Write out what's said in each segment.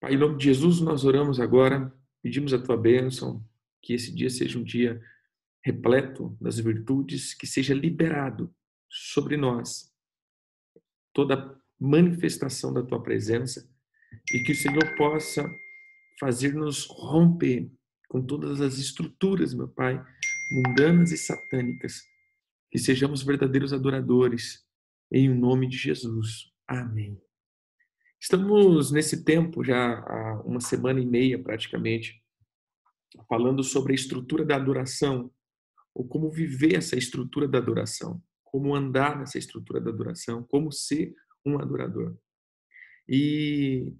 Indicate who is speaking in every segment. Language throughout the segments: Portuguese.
Speaker 1: Pai, em nome de Jesus, nós oramos agora, pedimos a tua bênção, que esse dia seja um dia repleto das virtudes, que seja liberado sobre nós toda manifestação da tua presença e que o Senhor possa fazer-nos romper com todas as estruturas, meu Pai, mundanas e satânicas, que sejamos verdadeiros adoradores, em nome de Jesus. Amém. Estamos nesse tempo, já há uma semana e meia praticamente, falando sobre a estrutura da adoração, ou como viver essa estrutura da adoração, como andar nessa estrutura da adoração, como ser um adorador. E,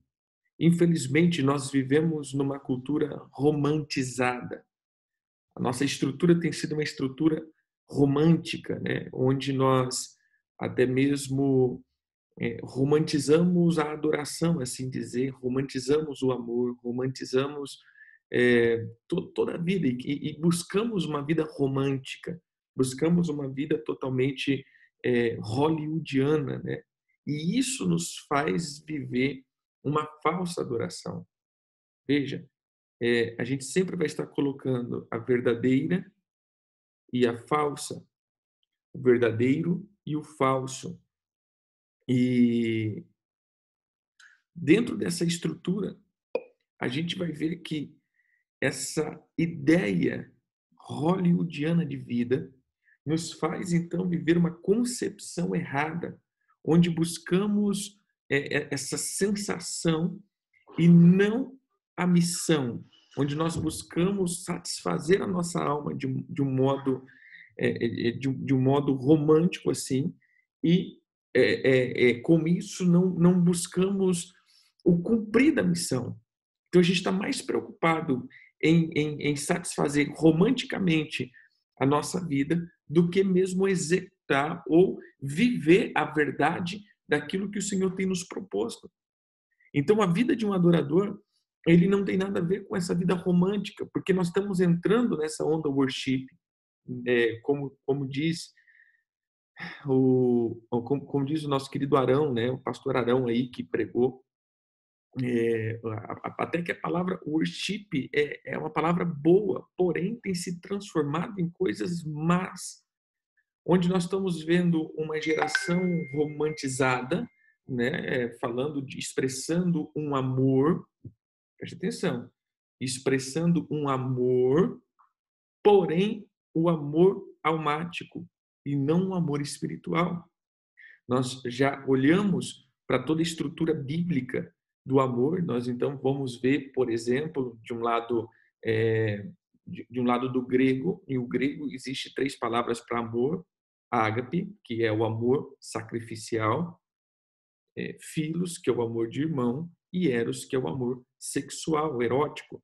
Speaker 1: infelizmente, nós vivemos numa cultura romantizada. A nossa estrutura tem sido uma estrutura romântica, né? onde nós até mesmo é, romantizamos a adoração, assim dizer, romantizamos o amor, romantizamos é, to, toda a vida e, e, buscamos uma vida romântica, buscamos uma vida totalmente é, hollywoodiana, né? E isso nos faz viver uma falsa adoração. Veja, é, a gente sempre vai estar colocando a verdadeira e a falsa, o verdadeiro e o falso. E dentro dessa estrutura, a gente vai ver que essa ideia hollywoodiana de vida nos faz então viver uma concepção errada, onde buscamos é, é, essa sensação e não a missão, onde nós buscamos satisfazer a nossa alma de, um modo de, de um modo romântico assim e é, é, é, com isso não, não buscamos o cumprir da missão. Então a gente está mais preocupado em, em, em, satisfazer romanticamente a nossa vida do que mesmo executar ou viver a verdade daquilo que o Senhor tem nos proposto. Então a vida de um adorador ele não tem nada a ver com essa vida romântica, porque nós estamos entrando nessa onda worship, é, como como diz o, como, como, diz o nosso querido Arão, né, o pastor Arão aí que pregou, é, até que a palavra worship é, é uma palavra boa, porém tem se transformado em coisas más, onde nós estamos vendo uma geração romantizada, né, falando de expressando um amor, preste atenção, expressando um amor, porém o amor almático, e não um amor espiritual. Nós já olhamos para toda a estrutura bíblica do amor, nós então vamos ver, por exemplo, de um lado é, de, de, um lado do grego, em o grego existe três palavras para amor: ágape, que é o amor sacrificial, é, filos, que é o amor de irmão, e eros, que é o amor sexual, erótico.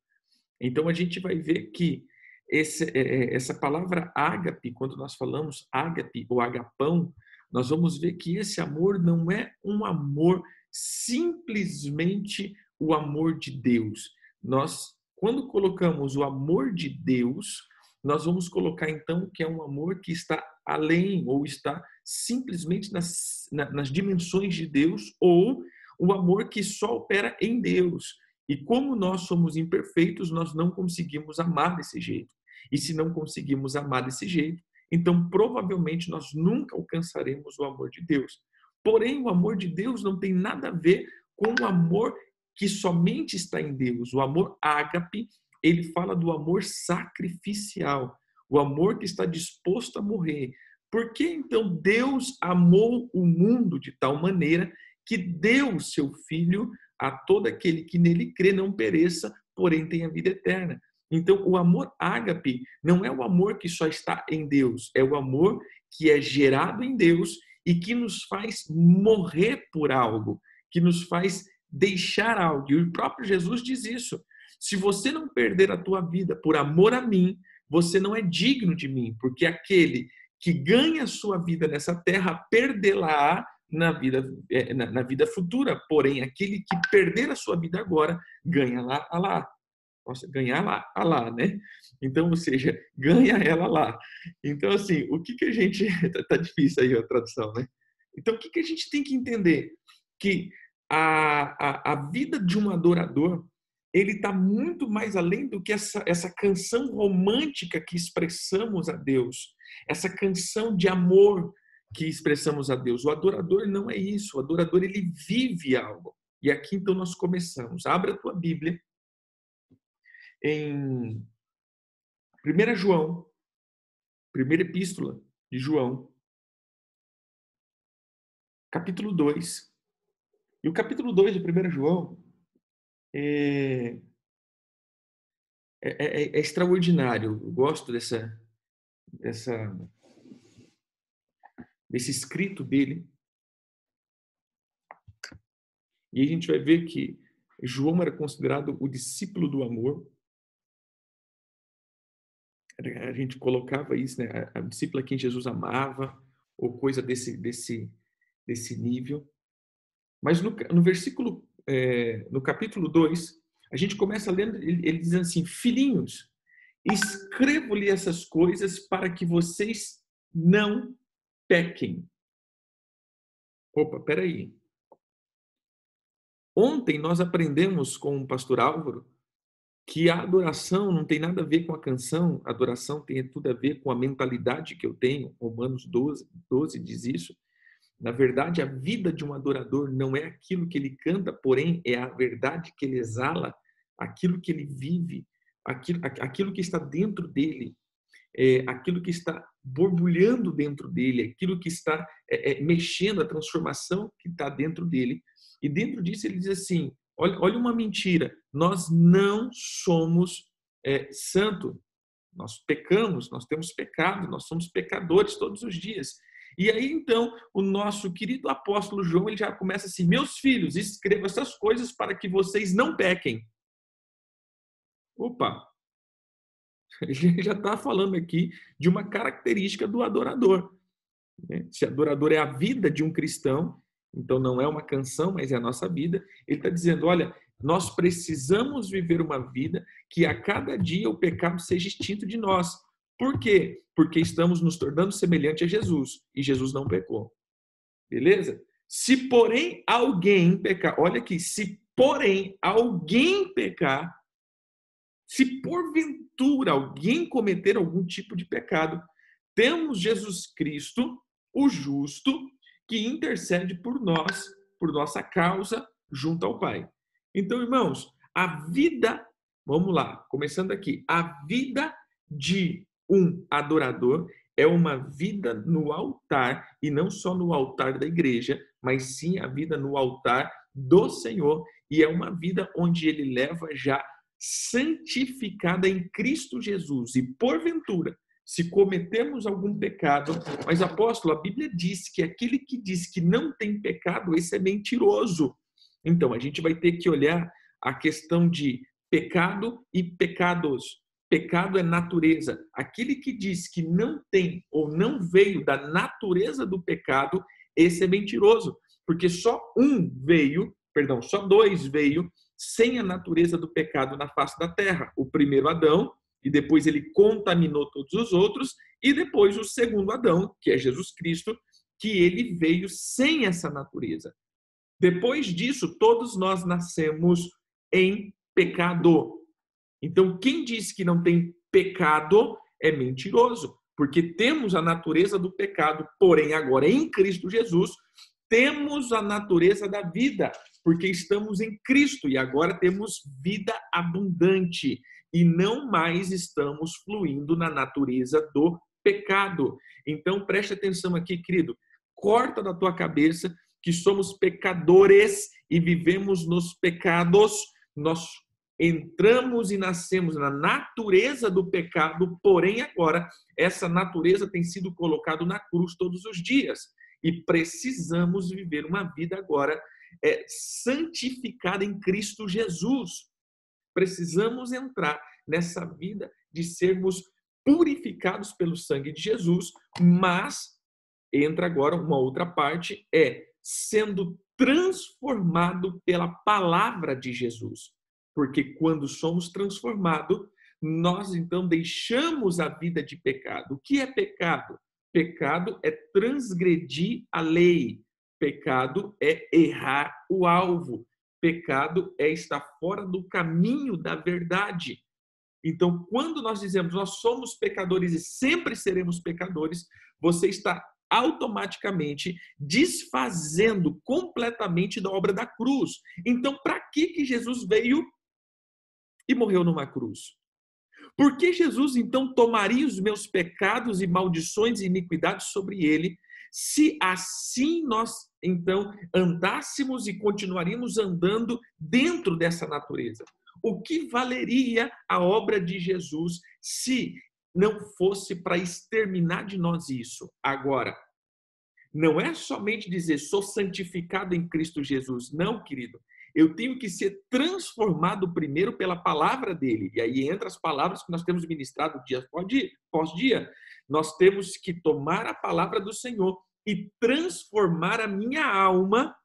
Speaker 1: Então a gente vai ver que esse, é, é, essa palavra ágape, quando nós falamos ágape ou agapão, nós vamos ver que esse amor não é um amor simplesmente o amor de Deus. Nós, quando colocamos o amor de Deus, nós vamos colocar então que é um amor que está além ou está simplesmente nas, nas dimensões de Deus ou o amor que só opera em Deus. E como nós somos imperfeitos, nós não conseguimos amar desse jeito. E se não conseguimos amar desse jeito, então provavelmente nós nunca alcançaremos o amor de Deus. Porém, o amor de Deus não tem nada a ver com o amor que somente está em Deus. O amor ágape, ele fala do amor sacrificial, o amor que está disposto a morrer. Por que então Deus amou o mundo de tal maneira que deu seu filho a todo aquele que nele crê não pereça, porém tenha vida eterna. Então, o amor ágape não é o amor que só está em Deus, é o amor que é gerado em Deus e que nos faz morrer por algo, que nos faz deixar algo. E o próprio Jesus diz isso. Se você não perder a tua vida por amor a mim, você não é digno de mim, porque aquele que ganha a sua vida nessa terra perdê-la na vida, na, na, vida futura. Porém, aquele que perder a sua vida agora, ganha lá, lá. Nossa, ganhar lá, lá, né? Então, ou seja, ganha ela lá. Então, assim, o que, que a gente. Tá, tá difícil aí a tradução, né? Então, o que, que a gente tem que entender? Que a, a, a vida de um adorador ele está muito mais além do que essa, essa canção romântica que expressamos a Deus, essa canção de amor que expressamos a Deus. O adorador não é isso, o adorador ele vive algo. E aqui então nós começamos. Abra a tua Bíblia em 1 João, primeira epístola de João, capítulo 2. E o capítulo 2 de 1 João é, é, é, é extraordinário. Eu gosto dessa, dessa, desse escrito dele. E a gente vai ver que João era considerado o discípulo do amor. A gente colocava isso, né? A, discípula quem Jesus amava, ou coisa desse, desse, desse nível. Mas no, no versículo é, no capítulo 2, a gente começa lendo, ele, ele diz assim: Filhinhos, escrevo-lhe essas coisas para que vocês não pequem. Opa, peraí. Ontem nós aprendemos com o pastor Álvaro que a adoração não tem nada a ver com a canção, a adoração tem tudo a ver com a mentalidade que eu tenho. Romanos 12, 12 diz isso. Na verdade, a vida de um adorador não é aquilo que ele canta, porém é a verdade que ele exala, aquilo que ele vive, aquilo, aquilo que está dentro dele, é, aquilo que está borbulhando dentro dele, aquilo que está é, é, mexendo, a transformação que está dentro dele. E dentro disso ele diz assim: olha, olha uma mentira, nós não somos é, santo, nós pecamos, nós temos pecado, nós somos pecadores todos os dias. E aí então o nosso querido apóstolo João ele já começa assim: meus filhos, escreva essas coisas para que vocês não pequem. Opa, ele já está falando aqui de uma característica do adorador. Né? Se adorador é a vida de um cristão, então não é uma canção, mas é a nossa vida. Ele está dizendo: olha, nós precisamos viver uma vida que a cada dia o pecado seja extinto de nós. Por quê? Porque estamos nos tornando semelhante a Jesus e Jesus não pecou. Beleza? Se porém alguém pecar, olha aqui, se porém alguém pecar, se porventura alguém cometer algum tipo de pecado, temos Jesus Cristo, o justo, que intercede por nós, por nossa causa, junto ao Pai. Então, irmãos, a vida, vamos lá, começando aqui, a vida de um adorador é uma vida no altar, e não só no altar da igreja, mas sim a vida no altar do Senhor, e é uma vida onde ele leva já santificada em Cristo Jesus. E porventura, se cometemos algum pecado, mas apóstolo, a Bíblia diz que aquele que diz que não tem pecado, esse é mentiroso. Então, a gente vai ter que olhar a questão de pecado e pecados. Pecado é natureza. Aquele que diz que não tem ou não veio da natureza do pecado, esse é mentiroso, porque só um veio, perdão, só dois veio sem a natureza do pecado na face da terra. O primeiro Adão, e depois ele contaminou todos os outros, e depois o segundo Adão, que é Jesus Cristo, que ele veio sem essa natureza. Depois disso, todos nós nascemos em pecado. Então, quem diz que não tem pecado é mentiroso, porque temos a natureza do pecado, porém, agora em Cristo Jesus, temos a natureza da vida, porque estamos em Cristo e agora temos vida abundante e não mais estamos fluindo na natureza do pecado. Então, preste atenção aqui, querido. Corta da tua cabeça que somos pecadores e vivemos nos pecados. Nós entramos e nascemos na natureza do pecado, porém agora essa natureza tem sido colocada na cruz todos os dias e precisamos viver uma vida agora é, santificada em Cristo Jesus. Precisamos entrar nessa vida de sermos purificados pelo sangue de Jesus, mas entra agora uma outra parte é sendo transformado pela palavra de Jesus. Porque quando somos transformados, nós então deixamos a vida de pecado. O que é pecado? Pecado é transgredir a lei. Pecado é errar o alvo. Pecado é estar fora do caminho da verdade. Então, quando nós dizemos nós somos pecadores e sempre seremos pecadores, você está automaticamente desfazendo completamente da obra da cruz. Então, para que que Jesus veio e morreu numa cruz? Por que Jesus então tomaria os meus pecados e maldições e iniquidades sobre ele, se assim nós então andássemos e continuaríamos andando dentro dessa natureza? O que valeria a obra de Jesus se não fosse para exterminar de nós isso? Agora, não é somente dizer sou santificado em Cristo Jesus, não, querido eu tenho que ser transformado primeiro pela palavra dele. E aí entra as palavras que nós temos ministrado dia após dia. Nós temos que tomar a palavra do Senhor e transformar a minha alma.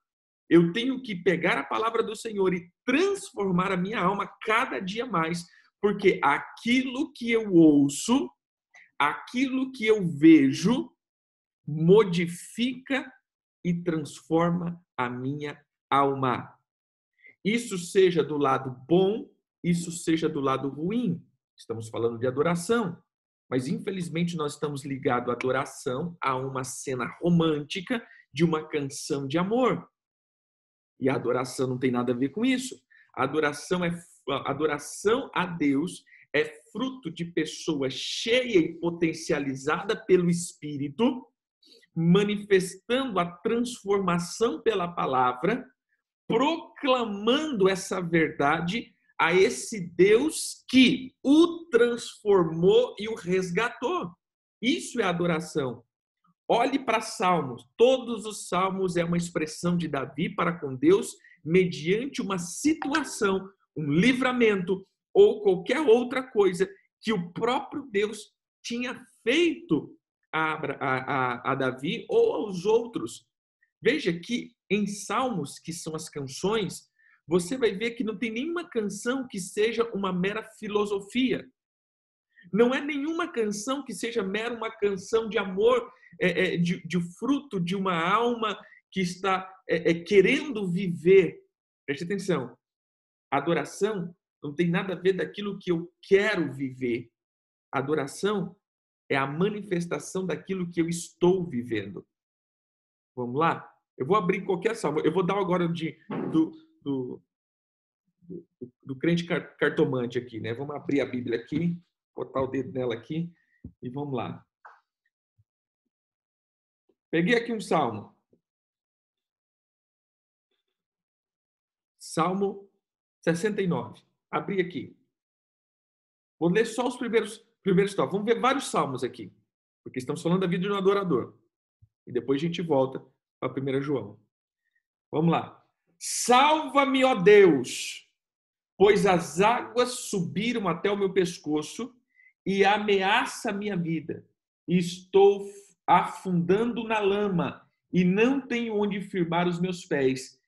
Speaker 1: Eu tenho que pegar a palavra do Senhor e transformar a minha alma cada dia mais, porque aquilo que eu ouço, aquilo que eu vejo, modifica e transforma a minha alma. Isso seja do lado bom, isso seja do lado ruim. Estamos falando de adoração. Mas infelizmente nós estamos ligados à adoração a uma cena romântica de uma canção de amor. E a adoração não tem nada a ver com isso. A adoração é adoração a Deus é fruto de pessoa cheia e potencializada pelo Espírito, manifestando a transformação pela palavra proclamando essa verdade a esse Deus que o transformou e o resgatou. Isso é adoração. Olhe para Salmos. Todos os Salmos é uma expressão de Davi para com Deus mediante uma situação, um livramento ou qualquer outra coisa que o próprio Deus tinha feito a, a, a, Davi ou aos outros. Veja que em Salmos, que são as canções, você vai ver que não tem nenhuma canção que seja uma mera filosofia. Não é nenhuma canção que seja mera uma canção de amor, é, é, de, de, fruto de uma alma que está é, é querendo viver. Preste atenção. Adoração não tem nada a ver daquilo que eu quero viver. adoração é a manifestação daquilo que eu estou vivendo. Vamos lá? Eu vou abrir qualquer salmo. Eu vou dar agora de, do, do, do, do crente cartomante aqui, né? Vamos abrir a Bíblia aqui, botar o dedo nela aqui e vamos lá. Peguei aqui um salmo. Salmo 69. Abri aqui. Vou ler só os primeiros primeiros tópicos. Vamos ver vários salmos aqui, porque estamos falando da vida de um adorador. E depois a gente volta para 1 João. Vamos lá. Salva-me, ó Deus, pois as águas subiram até o meu pescoço e ameaça a minha vida. Estou afundando na lama e não tenho onde firmar os meus pés.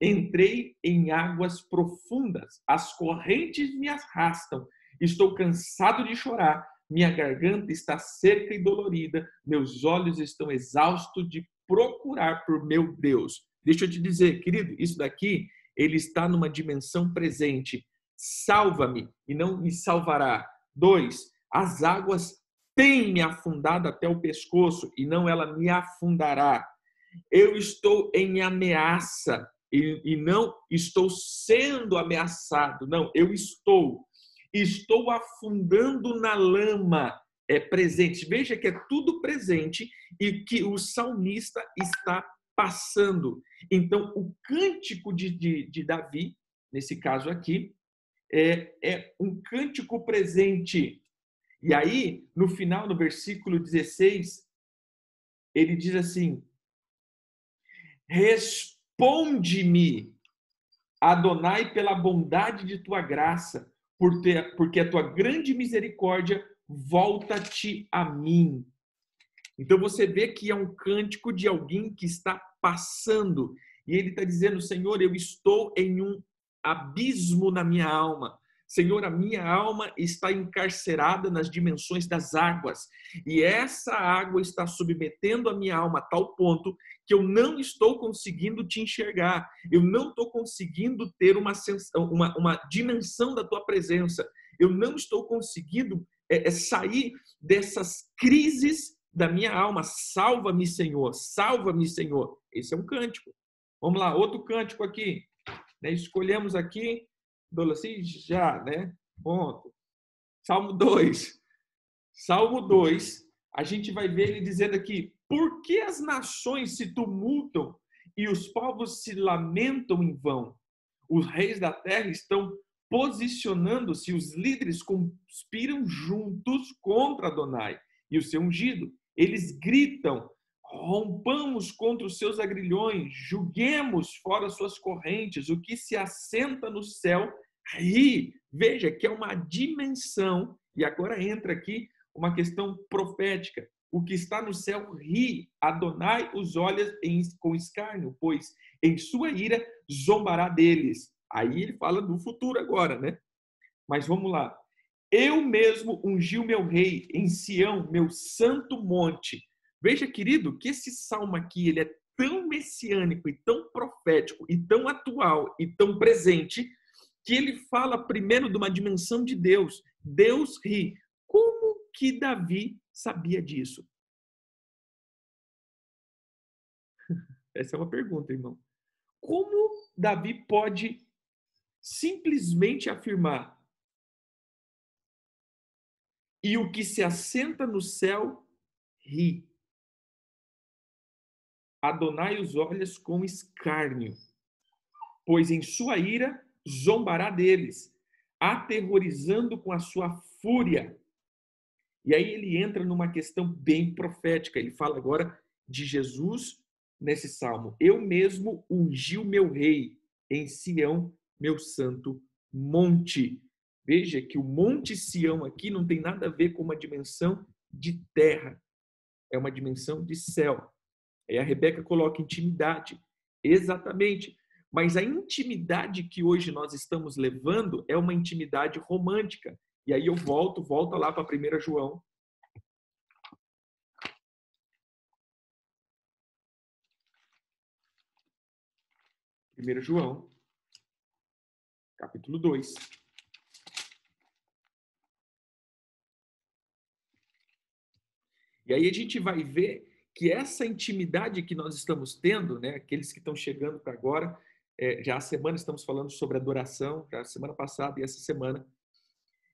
Speaker 1: Entrei em águas profundas, as correntes me arrastam. Estou cansado de chorar, minha garganta está seca e dolorida, meus olhos estão exaustos de procurar por meu Deus. Deixa eu te dizer, querido, isso daqui, ele está numa dimensão presente. Salva-me e não me salvará. Dois, as águas têm me afundado até o pescoço e não ela me afundará. Eu estou em ameaça e, e não estou sendo ameaçado. Não, eu estou. Estou afundando na lama é presente. Veja que é tudo presente e que o salmista está passando. Então, o cântico de, de, de Davi, nesse caso aqui, é, é um cântico presente. E aí, no final, no versículo 16, ele diz assim: Responde-me, Adonai, pela bondade de tua graça, porque a tua grande misericórdia volta-te a mim. Então você vê que é um cântico de alguém que está passando e ele está dizendo: Senhor, eu estou em um abismo na minha alma. Senhor, a minha alma está encarcerada nas dimensões das águas, e essa água está submetendo a minha alma a tal ponto que eu não estou conseguindo te enxergar, eu não estou conseguindo ter uma, uma, uma dimensão da tua presença, eu não estou conseguindo é, é sair dessas crises da minha alma. Salva-me, Senhor, salva-me, Senhor. Esse é um cântico. Vamos lá, outro cântico aqui. Né? Escolhemos aqui, Dolaci, já, né? Ponto. Salmo 2. Salmo 2, a gente vai ver ele dizendo aqui: Por que as nações se tumultam e os povos se lamentam em vão? Os reis da terra estão posicionando-se, os líderes conspiram juntos contra Adonai e o seu ungido. Eles gritam: rompamos contra os seus agrilhões, julguemos fora suas correntes, o que se assenta no céu ri. Veja que é uma dimensão, e agora entra aqui uma questão profética. O que está no céu ri, Adonai os olha em, com escárnio, pois em sua ira zombará deles. Aí ele fala do futuro agora, né? Mas vamos lá. Eu mesmo ungi o meu rei em Sião, meu santo monte. Veja, querido, que esse salmo aqui ele é tão messiânico e tão profético e tão atual e tão presente que ele fala primeiro de uma dimensão de Deus. Deus ri. Como que Davi sabia disso? Essa é uma pergunta, irmão. Como Davi pode simplesmente afirmar e o que se assenta no céu ri. Adonai os olhos com escárnio, pois em sua ira zombará deles, aterrorizando com a sua fúria. E aí ele entra numa questão bem profética. Ele fala agora de Jesus nesse salmo. Eu mesmo ungi o meu rei em Sião, meu santo monte. Veja que o Monte Sião aqui não tem nada a ver com uma dimensão de terra, é uma dimensão de céu. Aí a Rebeca coloca intimidade. Exatamente. Mas a intimidade que hoje nós estamos levando é uma intimidade romântica. E aí eu volto, volta lá para 1 João. Primeiro João, capítulo 2. E aí a gente vai ver que essa intimidade que nós estamos tendo, né, aqueles que estão chegando para agora, é, já a semana estamos falando sobre adoração, já a semana passada e essa semana.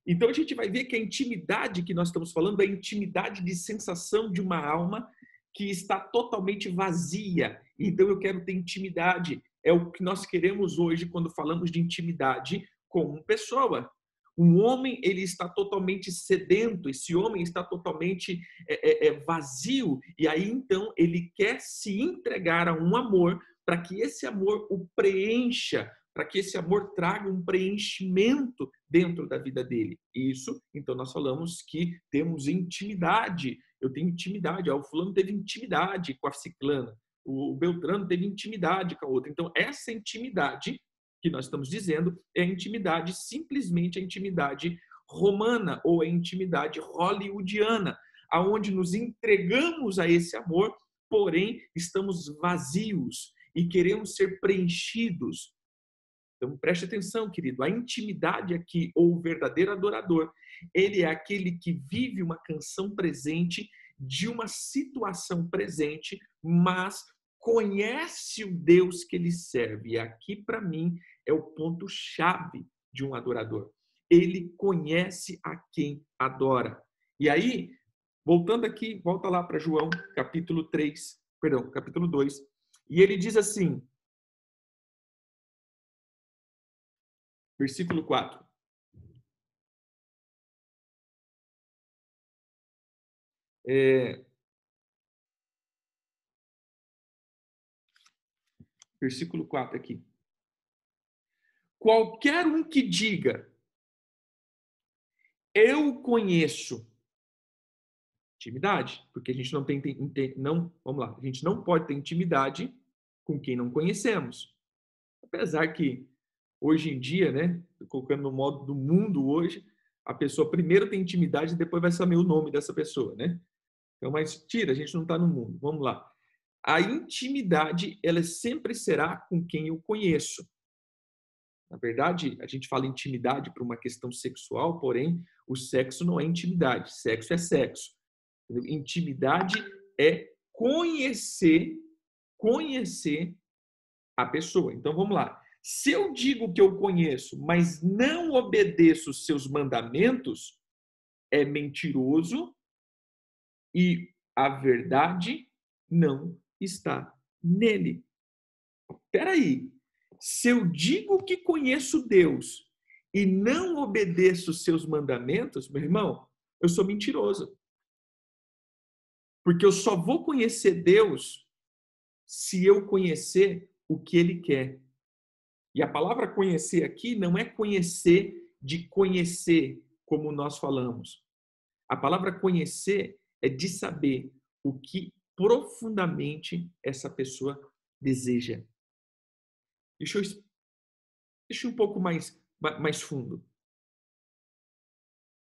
Speaker 1: Então a gente vai ver que a intimidade que nós estamos falando é a intimidade de sensação de uma alma que está totalmente vazia. Então eu quero ter intimidade. É o que nós queremos hoje quando falamos de intimidade com uma pessoa. Um homem ele está totalmente sedento, esse homem está totalmente é, é, é, vazio e aí então ele quer se entregar a um amor para que esse amor o preencha, para que esse amor traga um preenchimento dentro da vida dele. Isso, então nós falamos que temos intimidade. Eu tenho intimidade. o fulano teve intimidade com a ciclana. O Beltrano teve intimidade com a outra. Então essa intimidade que nós estamos dizendo é a intimidade, simplesmente a intimidade romana ou a intimidade hollywoodiana, aonde nos entregamos a esse amor, porém estamos vazios e queremos ser preenchidos. Então preste atenção, querido, a intimidade aqui ou o verdadeiro adorador, ele é aquele que vive uma canção presente de uma situação presente, mas conhece o Deus que ele serve. E aqui, para mim, é o ponto-chave de um adorador. Ele conhece a quem adora. E aí, voltando aqui, volta lá para João, capítulo 3, perdão, capítulo 2. E ele diz assim, versículo 4. É, versículo 4 aqui. Qualquer um que diga, eu conheço intimidade, porque a gente não tem, não, vamos lá, a gente não pode ter intimidade com quem não conhecemos. Apesar que hoje em dia, né, colocando no modo do mundo hoje, a pessoa primeiro tem intimidade e depois vai saber o nome dessa pessoa, né? Então, mas tira, a gente não está no mundo. Vamos lá. a intimidade, ela sempre será com quem eu conheço. Na verdade, a gente fala intimidade para uma questão sexual, porém, o sexo não é intimidade, sexo é sexo. Intimidade é conhecer, conhecer a pessoa. Então vamos lá. Se eu digo que eu conheço, mas não obedeço os seus mandamentos, é mentiroso e a verdade não está nele. Espera aí. Se eu digo que conheço Deus e não obedeço os seus mandamentos, meu irmão, eu sou mentiroso. Porque eu só vou conhecer Deus se eu conhecer o que ele quer. E a palavra conhecer aqui não é conhecer de conhecer, como nós falamos. A palavra conhecer é de saber o que profundamente essa pessoa deseja. Deixa eu, deixa eu um pouco mais, mais fundo.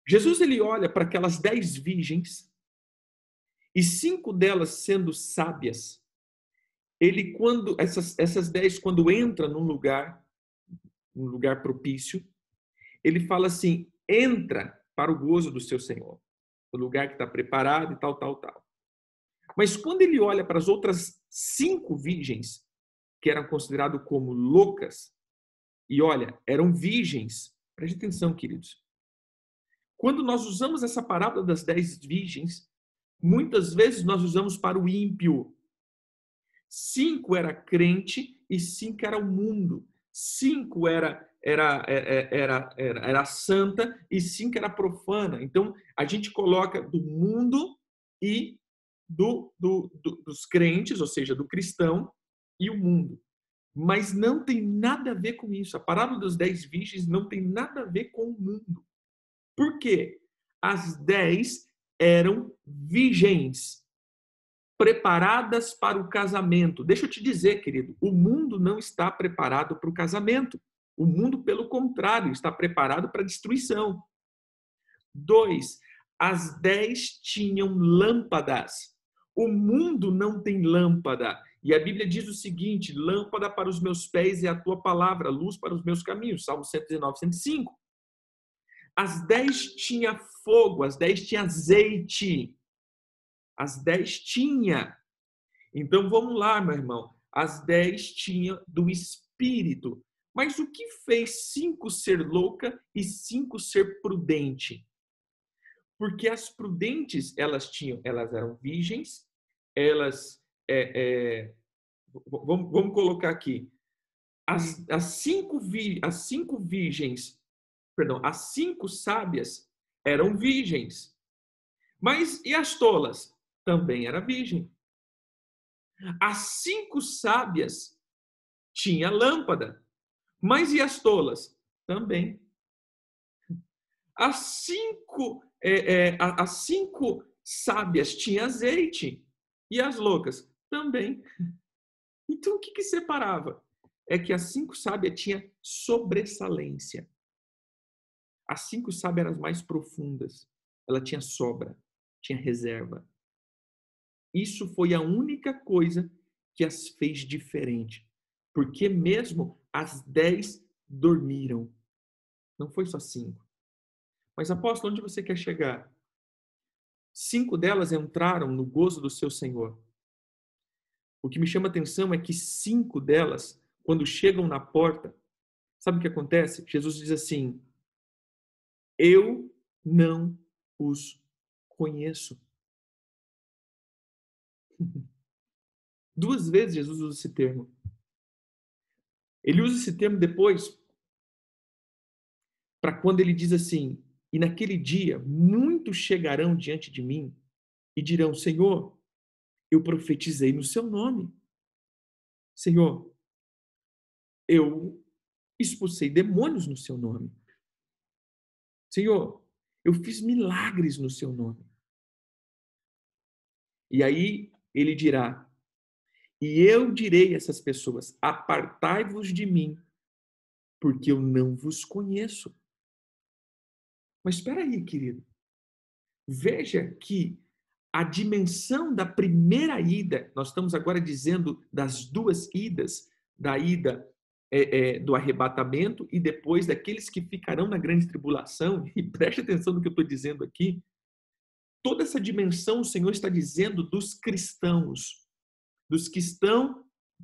Speaker 1: Jesus ele olha para aquelas dez virgens e cinco delas sendo sábias. Ele quando essas essas dez quando entra num lugar um lugar propício, ele fala assim: entra para o gozo do seu Senhor, o lugar que está preparado e tal, tal, tal. Mas quando ele olha para as outras cinco virgens que eram consideradas como loucas, e olha, eram virgens, preste atenção, queridos. Quando nós usamos essa parábola das dez virgens, muitas vezes nós usamos para o ímpio. Cinco era crente e cinco era o mundo. Cinco era era, é, é, era, era, era santa e cinco era profana. Então, a gente coloca do mundo e do, do, do, dos crentes, ou seja, do cristão e o mundo. Mas não tem nada a ver com isso. A parábola dos dez virgens não tem nada a ver com o mundo. Por quê? As dez eram virgens, preparadas para o casamento. Deixa eu te dizer, querido, o mundo não está preparado para o casamento. O mundo, pelo contrário, está preparado para a destruição. Dois, as dez tinham lâmpadas. O mundo não tem lâmpada. E a Bíblia diz o seguinte: lâmpada para os meus pés é a tua palavra, luz para os meus caminhos. Salmo 119, 105. As dez tinha fogo, as dez tinha azeite. As dez tinha. Então vamos lá, meu irmão. As dez tinha do Espírito. Mas o que fez cinco ser louca e cinco ser prudente? Porque as prudentes, elas tinham, elas eram virgens, elas é, é, vamos, vamos, colocar aqui as, as, cinco vi, as cinco virgens, perdão, as cinco sábias eram virgens. Mas e as tolas? Também era virgem. As cinco sábias tinha lâmpada. Mas e as tolas? Também. As cinco, é, é, as cinco sábias tinham azeite. E as loucas? Também. Então, o que, que separava? É que as cinco sábias tinha sobressalência. As cinco sábias eram as mais profundas. Ela tinha sobra, tinha reserva. Isso foi a única coisa que as fez diferente. Porque mesmo as dez dormiram. Não foi só cinco. Mas apóstolo, onde você quer chegar? Cinco delas entraram no gozo do seu Senhor. O que me chama a atenção é que cinco delas, quando chegam na porta, sabe o que acontece? Jesus diz assim: Eu não os conheço. Duas vezes Jesus usa esse termo. Ele usa esse termo depois para quando ele diz assim: e naquele dia, muitos chegarão diante de mim e dirão: Senhor, eu profetizei no seu nome. Senhor, eu expulsei demônios no seu nome. Senhor, eu fiz milagres no seu nome. E aí ele dirá: E eu direi a essas pessoas: Apartai-vos de mim, porque eu não vos conheço. Mas espera aí, querido. Veja que a dimensão da primeira ida, nós estamos agora dizendo das duas idas, da ida é, é, do arrebatamento e depois daqueles que ficarão na grande tribulação, e preste atenção no que eu estou dizendo aqui, toda essa dimensão o Senhor está dizendo dos cristãos, dos que estão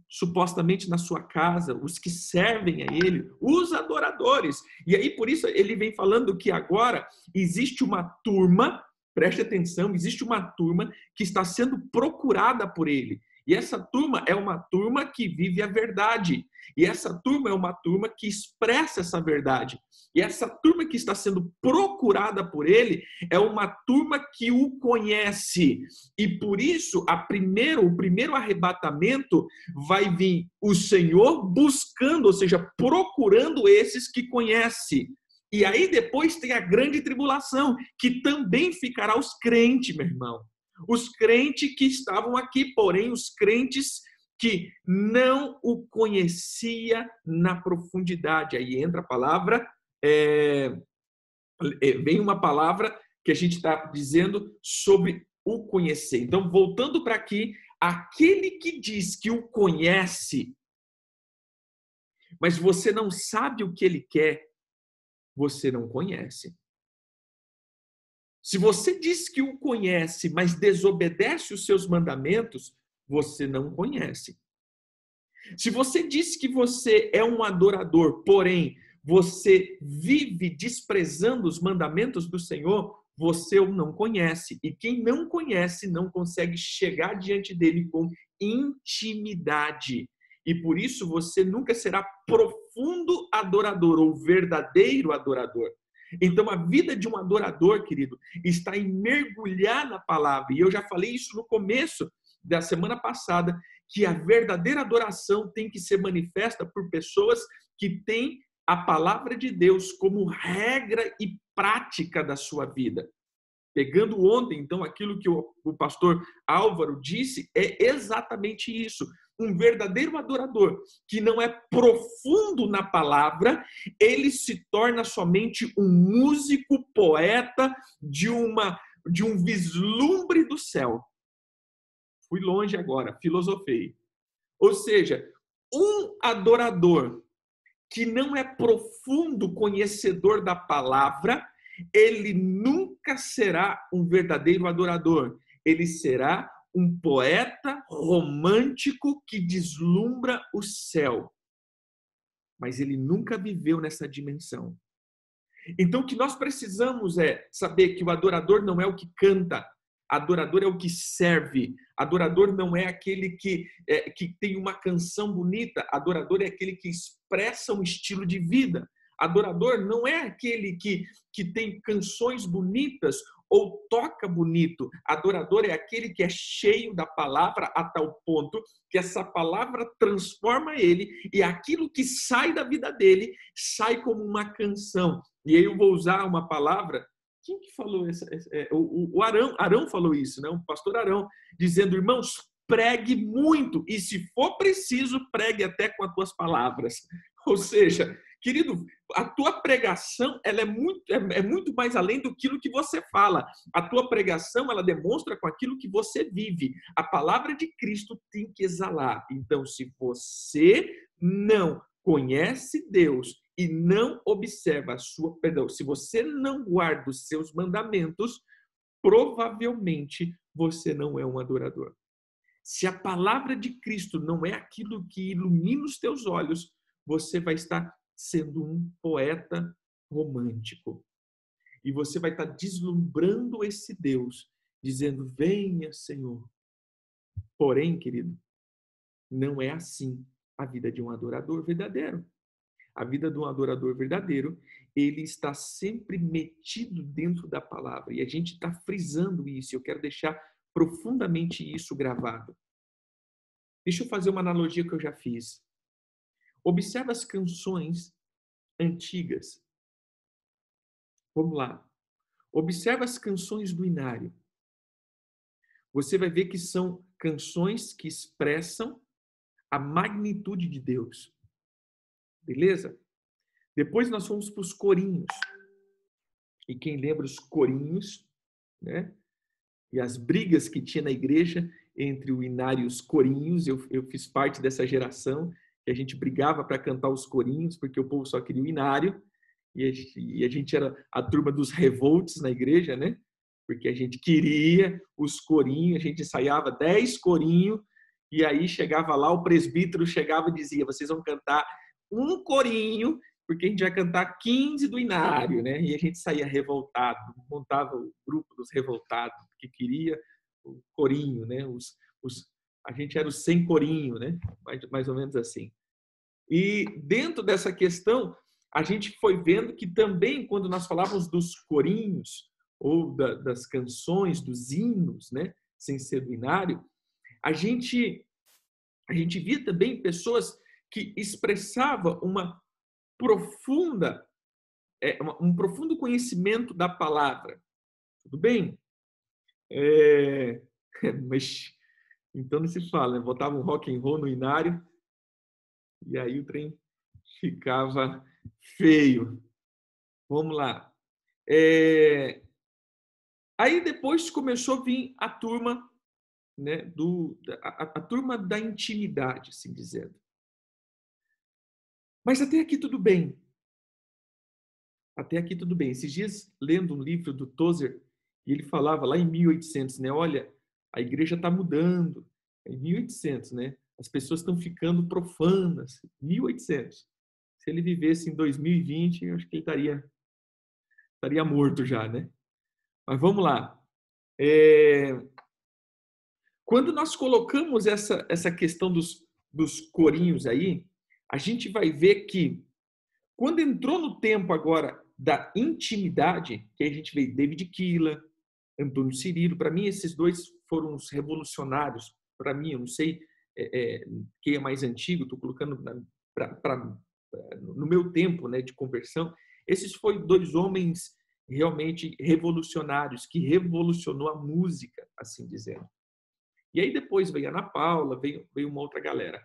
Speaker 1: supostamente na sua casa, os que servem a Ele, os adoradores. E aí, por isso, ele vem falando que agora existe uma turma, preste atenção, existe uma turma que está sendo procurada por Ele. E essa turma é uma turma que vive a verdade. E essa turma é uma turma que expressa essa verdade. E essa turma que está sendo procurada por ele é uma turma que o conhece. E por isso, a primeiro, o primeiro arrebatamento vai vir o Senhor buscando, ou seja, procurando esses que conhece. E aí depois tem a grande tribulação, que também ficará os crentes, meu irmão os crentes que estavam aqui, porém os crentes que não o conhecia na profundidade. Aí entra a palavra, é, é vem uma palavra que a gente está dizendo sobre o conhecer. Então, voltando para aqui, aquele que diz que o conhece, mas você não sabe o que ele quer, você não conhece. Se você diz que o conhece, mas desobedece os seus mandamentos, você não conhece. Se você diz que você é um adorador, porém você vive desprezando os mandamentos do Senhor, você o não conhece. E quem não conhece não consegue chegar diante dele com intimidade. E por isso você nunca será profundo adorador ou verdadeiro adorador. Então, a vida de um adorador, querido, está em mergulhar na palavra. E eu já falei isso no começo da semana passada, que a verdadeira adoração tem que ser manifesta por pessoas que têm a palavra de Deus como regra e prática da sua vida. Pegando ontem, então, aquilo que o, pastor Álvaro disse, é exatamente isso um verdadeiro adorador que não é profundo na palavra, ele se torna somente um músico poeta de uma de um vislumbre do céu. Fui longe agora, filosofei. Ou seja, um adorador que não é profundo conhecedor da palavra, ele nunca será um verdadeiro adorador. Ele será um poeta romântico que deslumbra o céu. Mas ele nunca viveu nessa dimensão. Então, o que nós precisamos é saber que o adorador não é o que canta, adorador é o que serve. Adorador não é aquele que, é, que tem uma canção bonita, adorador é aquele que expressa um estilo de vida. Adorador não é aquele que, que tem canções bonitas ou toca bonito. Adorador é aquele que é cheio da palavra a tal ponto que essa palavra transforma ele e aquilo que sai da vida dele sai como uma canção. E aí eu vou usar uma palavra. Quem que falou isso? É, o, o Arão, Arão falou isso, né? O pastor Arão, dizendo, irmãos, pregue muito e se for preciso, pregue até com as tuas palavras. Ou seja, Querido, a tua pregação ela é muito, é, é muito mais além do que você fala. A tua pregação ela demonstra com aquilo que você vive. A palavra de Cristo tem que exalar. Então, se você não conhece Deus e não observa a sua, perdão, se você não guarda os seus mandamentos, provavelmente você não é um adorador. Se a palavra de Cristo não é aquilo que ilumina os teus olhos, você vai estar sendo um poeta romântico. E você vai estar deslumbrando esse Deus, dizendo: Venha, Senhor. Porém, querido, não é assim a vida de um adorador verdadeiro. A vida de um adorador verdadeiro, ele está sempre metido dentro da palavra. E a gente está frisando isso. Eu quero deixar profundamente isso gravado. Deixa eu fazer uma analogia que eu já fiz. Observa as canções antigas. Vamos lá. Observa as canções do Inário. Você vai ver que são canções que expressam a magnitude de Deus. Beleza? Depois nós fomos para os corinhos. E quem lembra os corinhos, né? e as brigas que tinha na igreja entre o inário e os corinhos. Eu, eu fiz parte dessa geração que a gente brigava para cantar os corinhos, porque o povo só queria o inário, e a, e a gente era a turma dos revoltos na igreja, né? Porque a gente queria os corinhos, a gente ensaiava dez corinhos, e aí chegava lá, o presbítero chegava e dizia: vocês vão cantar um corinho, porque a gente vai cantar 15 do inário, né? E a gente saía revoltado, montava o grupo dos revoltados, que queria o corinho, né? Os, os, a gente era o sem corinho, né? Mais, mais ou menos assim. E dentro dessa questão, a gente foi vendo que também, quando nós falávamos dos corinhos, ou da, das canções, dos hinos, né? Sem ser do inário, a gente, a gente via também pessoas que expressavam uma profunda, é, um profundo conhecimento da palavra. Tudo bem? É, mas então não se fala, né? Botava um rock and roll no inário e aí o trem ficava feio. Vamos lá. É... Aí depois começou a vir a turma, né, do, a, a turma da intimidade, assim dizendo. Mas até aqui tudo bem. Até aqui tudo bem. Esses dias, lendo um livro do Tozer, ele falava lá em 1800, né? Olha, a igreja está mudando. Em 1800, né? As pessoas estão ficando profanas. 1800. Se ele vivesse em 2020, eu acho que ele estaria estaria morto já, né? Mas vamos lá. É... Quando nós colocamos essa essa questão dos dos corinhos aí, a gente vai ver que quando entrou no tempo agora da intimidade, que a gente vê David Killa, Antônio Cirilo. Para mim, esses dois foram os revolucionários. Para mim, eu não sei é, é, quem é mais antigo, estou colocando pra, pra, no meu tempo né, de conversão. Esses foram dois homens realmente revolucionários, que revolucionou a música, assim dizendo. E aí depois veio a Ana Paula, veio, veio uma outra galera.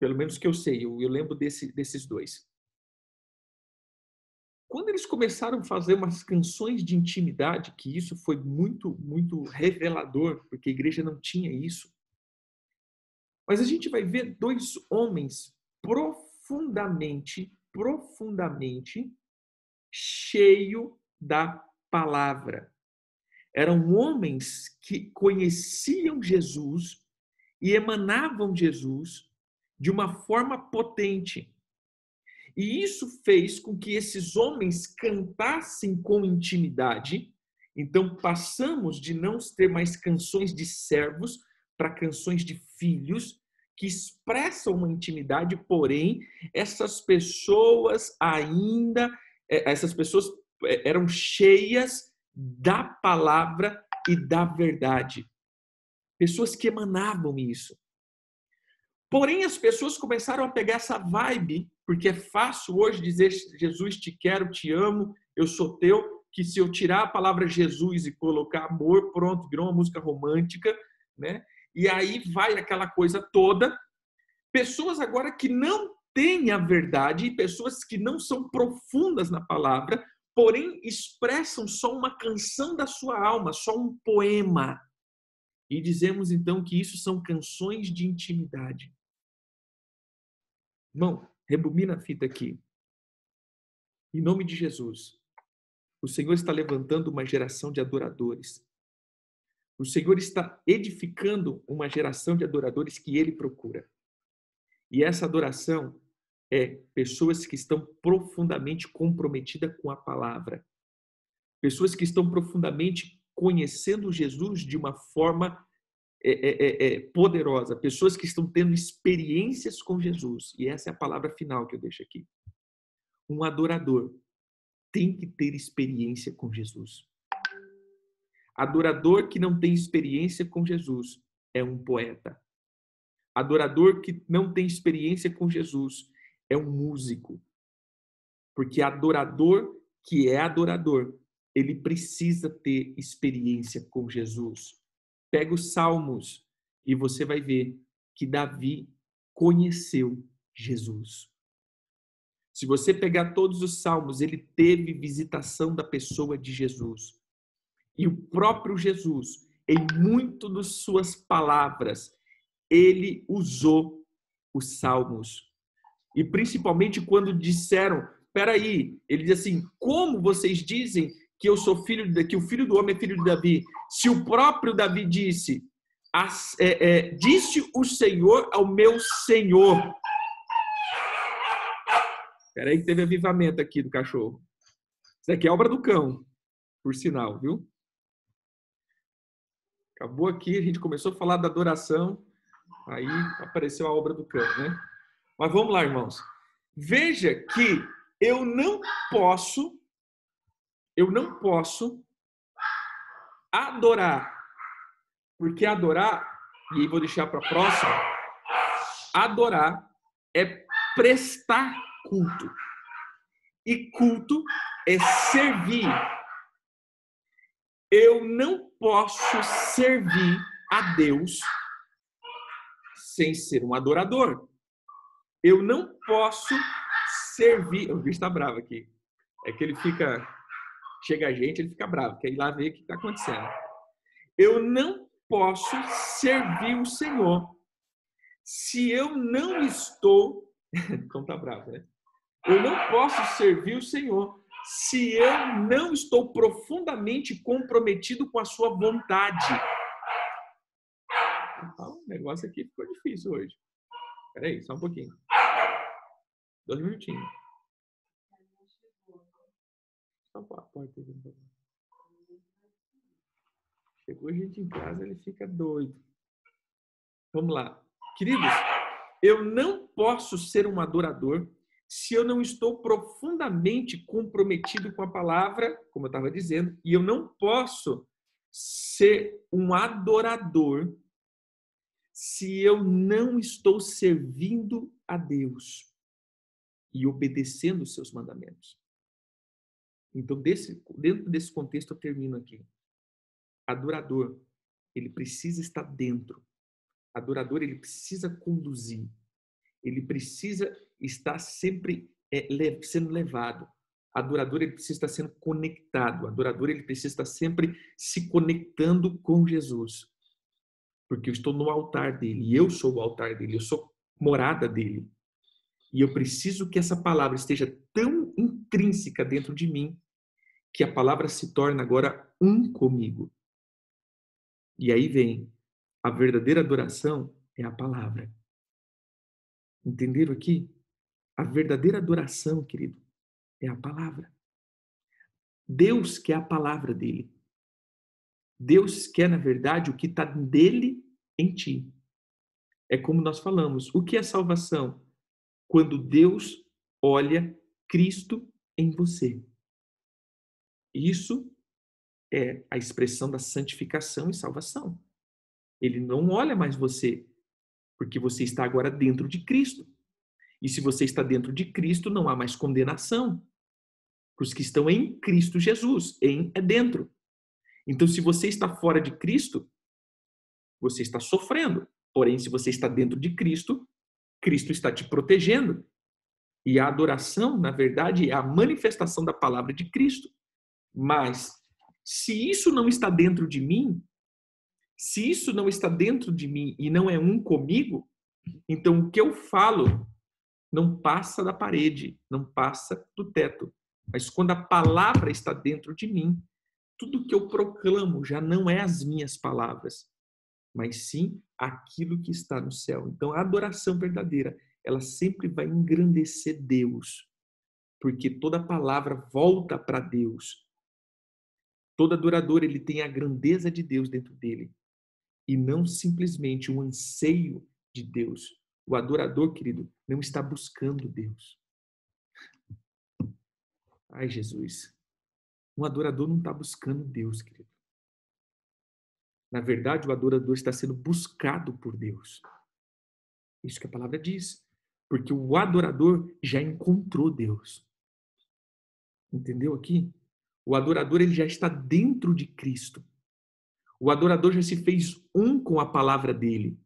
Speaker 1: Pelo menos que eu sei, eu, eu lembro desse, desses dois. Quando eles começaram a fazer umas canções de intimidade, que isso foi muito, muito revelador, porque a igreja não tinha isso. Mas a gente vai ver dois homens profundamente, profundamente cheio da palavra. Eram homens que conheciam Jesus e emanavam Jesus de uma forma potente. E isso fez com que esses homens cantassem com intimidade. Então, passamos de não ter mais canções de servos para canções de filhos que expressam uma intimidade, porém, essas pessoas ainda, eh, essas pessoas eh, eram cheias da palavra e da verdade. Pessoas que emanavam isso. Porém, as pessoas começaram a pegar essa vibe, porque é fácil hoje dizer Jesus, te quero, te amo, eu sou teu, que se eu tirar a palavra Jesus e colocar amor, pronto, virou uma música romântica, né? E aí vai aquela coisa toda. Pessoas agora que não têm a verdade, pessoas que não são profundas na palavra, porém expressam só uma canção da sua alma, só um poema. E dizemos então que isso são canções de intimidade. Irmão, rebobina a fita aqui. Em nome de Jesus, o Senhor está levantando uma geração de adoradores. O Senhor está edificando uma geração de adoradores que Ele procura. E essa adoração é pessoas que estão profundamente comprometidas com a palavra. Pessoas que estão profundamente conhecendo Jesus de uma forma é, é, é, é, poderosa, pessoas que estão tendo experiências com Jesus. E essa é a palavra final que eu deixo aqui. Um adorador tem que ter experiência com Jesus. Adorador que não tem experiência com Jesus é um poeta. Adorador que não tem experiência com Jesus é um músico. Porque adorador que é adorador, ele precisa ter experiência com Jesus. Pega os Salmos e você vai ver que Davi conheceu Jesus. Se você pegar todos os salmos, ele teve visitação da pessoa de Jesus. E o próprio Jesus, em muito de suas palavras, ele usou os salmos. E principalmente quando disseram, peraí, ele diz assim, como vocês dizem que eu sou filho de, que o filho do homem é filho de Davi? Se o próprio Davi disse, as, é, é, disse o Senhor ao meu Senhor. Peraí que teve avivamento aqui do cachorro. Isso aqui é obra do cão, por sinal, viu? Acabou aqui, a gente começou a falar da adoração, aí apareceu a obra do cão, né? Mas vamos lá, irmãos. Veja que eu não posso, eu não posso adorar, porque adorar, e aí vou deixar para a próxima, adorar é prestar culto. E culto é servir. Eu não posso servir a Deus sem ser um adorador. Eu não posso servir. O bicho está bravo aqui. É que ele fica. Chega a gente, ele fica bravo, quer ir lá ver o que está acontecendo. Eu não posso servir o Senhor se eu não estou. Como está bravo, né? Eu não posso servir o Senhor se eu não estou profundamente comprometido com a sua vontade. Então, o negócio aqui ficou difícil hoje. Peraí, só um pouquinho. Dois minutinhos. Só a porta aí. Chegou gente em casa, ele fica doido. Vamos lá. Queridos, eu não posso ser um adorador se eu não estou profundamente comprometido com a palavra, como eu estava dizendo, e eu não posso ser um adorador se eu não estou servindo a Deus e obedecendo os seus mandamentos. Então, desse, dentro desse contexto, eu termino aqui. Adorador, ele precisa estar dentro. Adorador, ele precisa conduzir. Ele precisa estar sempre é, sendo levado. Adorador, ele precisa estar sendo conectado. Adorador, ele precisa estar sempre se conectando com Jesus. Porque eu estou no altar dele, eu sou o altar dele, eu sou morada dele. E eu preciso que essa palavra esteja tão intrínseca dentro de mim que a palavra se torne agora um comigo. E aí vem a verdadeira adoração é a palavra. Entenderam aqui? A verdadeira adoração, querido, é a palavra. Deus quer a palavra dele. Deus quer, na verdade, o que está dele em ti. É como nós falamos. O que é salvação? Quando Deus olha Cristo em você. Isso é a expressão da santificação e salvação. Ele não olha mais você, porque você está agora dentro de Cristo. E se você está dentro de Cristo, não há mais condenação. Para os que estão em Cristo Jesus, em é dentro. Então, se você está fora de Cristo, você está sofrendo. Porém, se você está dentro de Cristo, Cristo está te protegendo. E a adoração, na verdade, é a manifestação da palavra de Cristo. Mas, se isso não está dentro de mim, se isso não está dentro de mim e não é um comigo, então o que eu falo não passa da parede, não passa do teto. Mas quando a palavra está dentro de mim, tudo que eu proclamo já não é as minhas palavras, mas sim aquilo que está no céu. Então a adoração verdadeira, ela sempre vai engrandecer Deus, porque toda palavra volta para Deus. Todo adorador ele tem a grandeza de Deus dentro dele e não simplesmente um anseio de Deus. O adorador, querido, não está buscando Deus. Ai, Jesus. Um adorador não está buscando Deus, querido. Na verdade, o adorador está sendo buscado por Deus. Isso que a palavra diz. Porque o adorador já encontrou Deus. Entendeu aqui? O adorador ele já está dentro de Cristo. O adorador já se fez um com a palavra dele.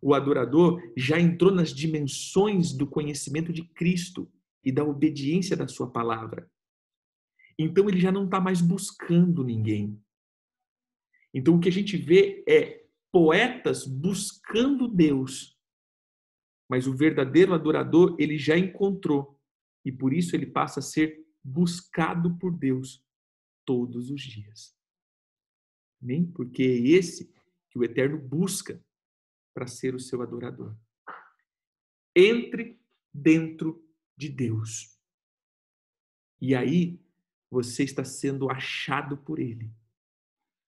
Speaker 1: O adorador já entrou nas dimensões do conhecimento de Cristo e da obediência da sua palavra. Então ele já não está mais buscando ninguém. Então o que a gente vê é poetas buscando Deus. Mas o verdadeiro adorador, ele já encontrou. E por isso ele passa a ser buscado por Deus todos os dias. Amém? Porque é esse que o Eterno busca para ser o seu adorador. Entre dentro de Deus. E aí você está sendo achado por Ele.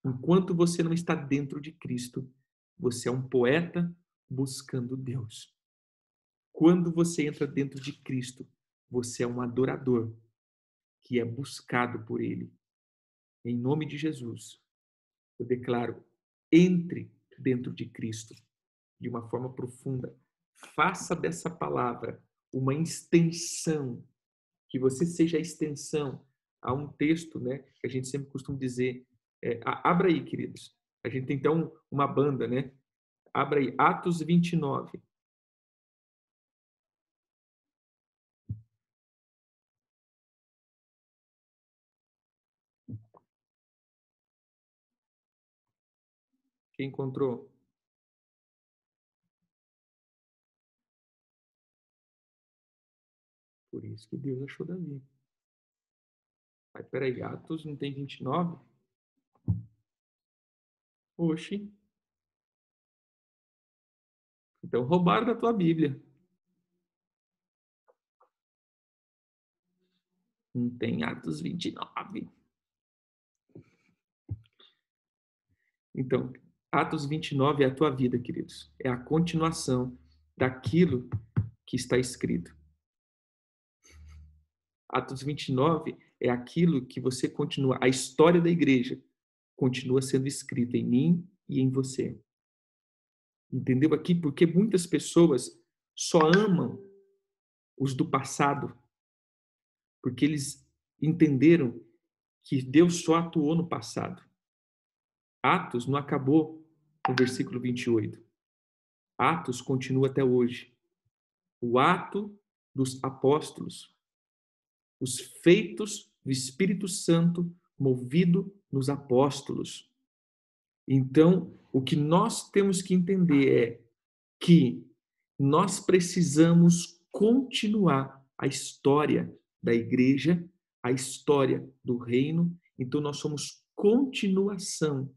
Speaker 1: Enquanto você não está dentro de Cristo, você é um poeta buscando Deus. Quando você entra dentro de Cristo, você é um adorador que é buscado por Ele. Em nome de Jesus, eu declaro: entre dentro de Cristo de uma forma profunda. Faça dessa palavra uma extensão, que você seja a extensão a um texto, né, que a gente sempre costuma dizer. É, abra aí, queridos. A gente tem então uma banda, né? Abra aí, Atos 29. Quem encontrou? Por isso que Deus achou Davi. Mas peraí, Atos não tem 29? Oxi. Então roubaram da tua Bíblia. Não tem Atos 29. Então, Atos 29 é a tua vida, queridos. É a continuação daquilo que está escrito. Atos 29 é aquilo que você continua, a história da igreja continua sendo escrita em mim e em você. Entendeu aqui? Porque muitas pessoas só amam os do passado, porque eles entenderam que Deus só atuou no passado. Atos não acabou no versículo 28. Atos continua até hoje. O ato dos apóstolos, os feitos do Espírito Santo movido nos apóstolos. Então, o que nós temos que entender é que nós precisamos continuar a história da igreja, a história do reino. Então, nós somos continuação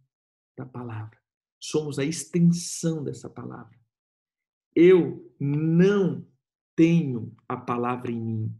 Speaker 1: da palavra. Somos a extensão dessa palavra. Eu não tenho a palavra em mim.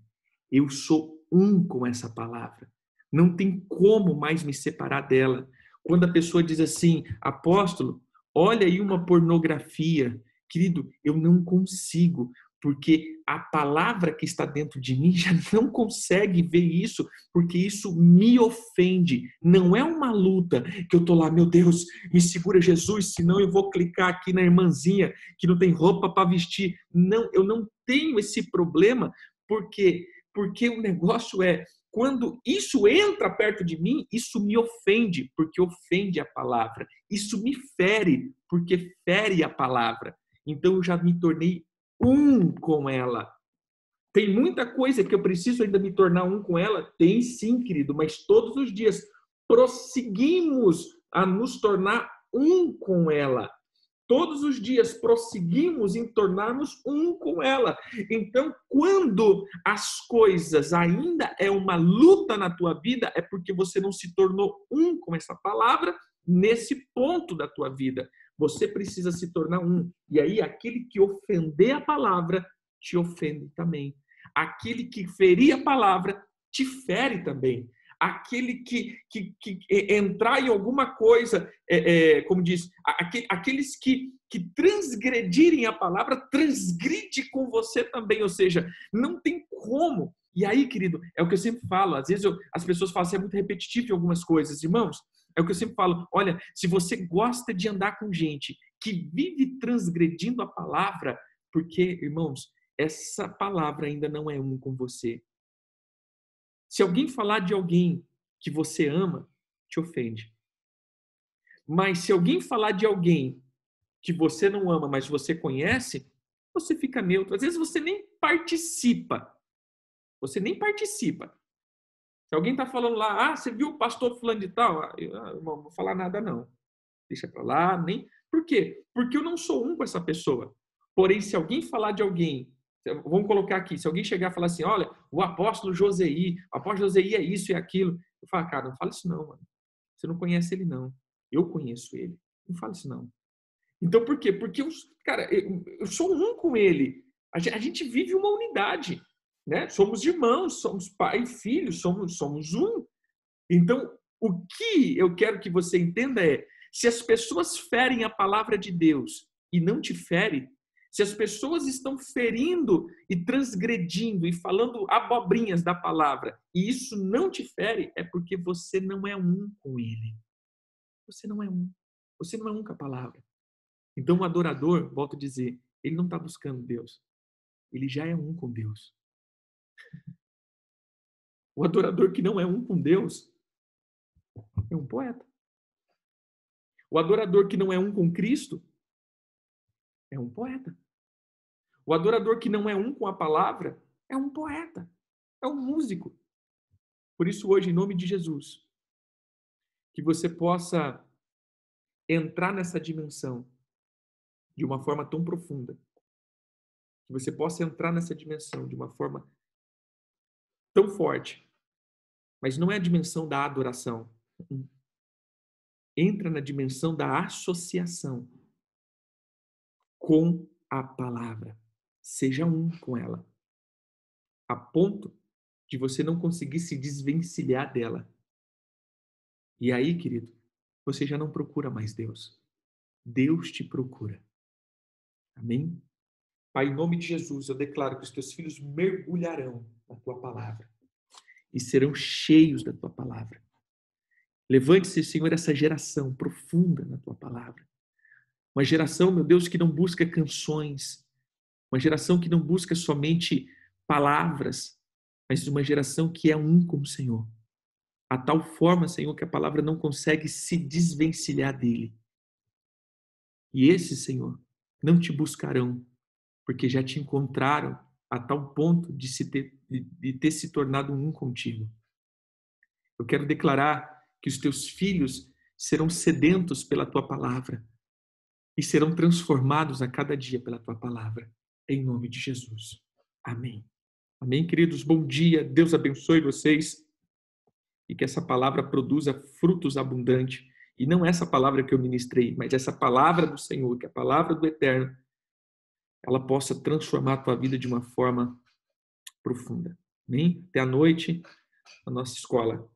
Speaker 1: Eu sou um com essa palavra. Não tem como mais me separar dela. Quando a pessoa diz assim, apóstolo, olha aí uma pornografia. Querido, eu não consigo, porque a palavra que está dentro de mim já não consegue ver isso, porque isso me ofende. Não é uma luta que eu tô lá, meu Deus, me segura Jesus, senão eu vou clicar aqui na irmãzinha que não tem roupa para vestir. Não, eu não tenho esse problema, porque porque o negócio é quando isso entra perto de mim, isso me ofende, porque ofende a palavra. Isso me fere, porque fere a palavra. Então eu já me tornei um com ela. Tem muita coisa que eu preciso ainda me tornar um com ela? Tem sim, querido, mas todos os dias prosseguimos a nos tornar um com ela todos os dias prosseguimos em tornarmos um com ela. Então, quando as coisas ainda é uma luta na tua vida, é porque você não se tornou um com essa palavra nesse ponto da tua vida. Você precisa se tornar um. E aí, aquele que ofender a palavra, te ofende também. Aquele que ferir a palavra, te fere também aquele que, que, que entrar em alguma coisa, é, é, como diz, aqueles que, que transgredirem a palavra, transgride com você também, ou seja, não tem como. E aí, querido, é o que eu sempre falo, às vezes eu, as pessoas falam, você é muito repetitivo em algumas coisas, irmãos, é o que eu sempre falo, olha, se você gosta de andar com gente que vive transgredindo a palavra, porque, irmãos, essa palavra ainda não é um com você. Se alguém falar de alguém que você ama, te ofende. Mas se alguém falar de alguém que você não ama, mas você conhece, você fica neutro. Às vezes você nem participa. Você nem participa. Se alguém está falando lá, ah, você viu o pastor fulano de tal? Ah, eu, ah, não vou falar nada não. deixa para lá, nem. Por quê? Porque eu não sou um com essa pessoa. Porém, se alguém falar de alguém, vamos colocar aqui, se alguém chegar e falar assim, olha, o apóstolo Josei, o apóstolo Josei é isso e aquilo, eu falo, cara, não fala isso não, mano. Você não conhece ele não. Eu conheço ele. Não fala isso não. Então, por quê? Porque, eu, cara, eu, eu sou um com ele. A gente, a gente vive uma unidade, né? Somos irmãos, somos pai e filho, somos, somos um. Então, o que eu quero que você entenda é, se as pessoas ferem a palavra de Deus e não te ferem, se as pessoas estão ferindo e transgredindo e falando abobrinhas da palavra e isso não te fere, é porque você não é um com ele. Você não é um. Você não é um com a palavra. Então, o adorador, volto a dizer, ele não está buscando Deus. Ele já é um com Deus. O adorador que não é um com Deus é um poeta. O adorador que não é um com Cristo é um poeta. O adorador que não é um com a palavra é um poeta, é um músico. Por isso, hoje, em nome de Jesus, que você possa entrar nessa dimensão de uma forma tão profunda, que você possa entrar nessa dimensão de uma forma tão forte, mas não é a dimensão da adoração. Entra na dimensão da associação com a palavra. Seja um com ela. A ponto de você não conseguir se desvencilhar dela. E aí, querido, você já não procura mais Deus. Deus te procura. Amém? Pai, em nome de Jesus, eu declaro que os teus filhos mergulharão na tua palavra e serão cheios da tua palavra. Levante-se, Senhor, essa geração profunda na tua palavra. Uma geração, meu Deus, que não busca canções, uma geração que não busca somente palavras, mas uma geração que é um com o Senhor. A tal forma, Senhor, que a palavra não consegue se desvencilhar dele. E esses, Senhor, não te buscarão, porque já te encontraram a tal ponto de, se ter, de, ter se tornado um contigo. Eu quero declarar que os teus filhos serão sedentos pela tua palavra e serão transformados a cada dia pela tua palavra, em nome de Jesus. Amém. Amém, queridos. Bom dia. Deus abençoe vocês e que essa palavra produza frutos abundantes. E não essa palavra que eu ministrei, mas essa palavra do Senhor, que é a palavra do Eterno, ela possa transformar a tua vida de uma forma profunda. Amém? Até a noite, na nossa escola.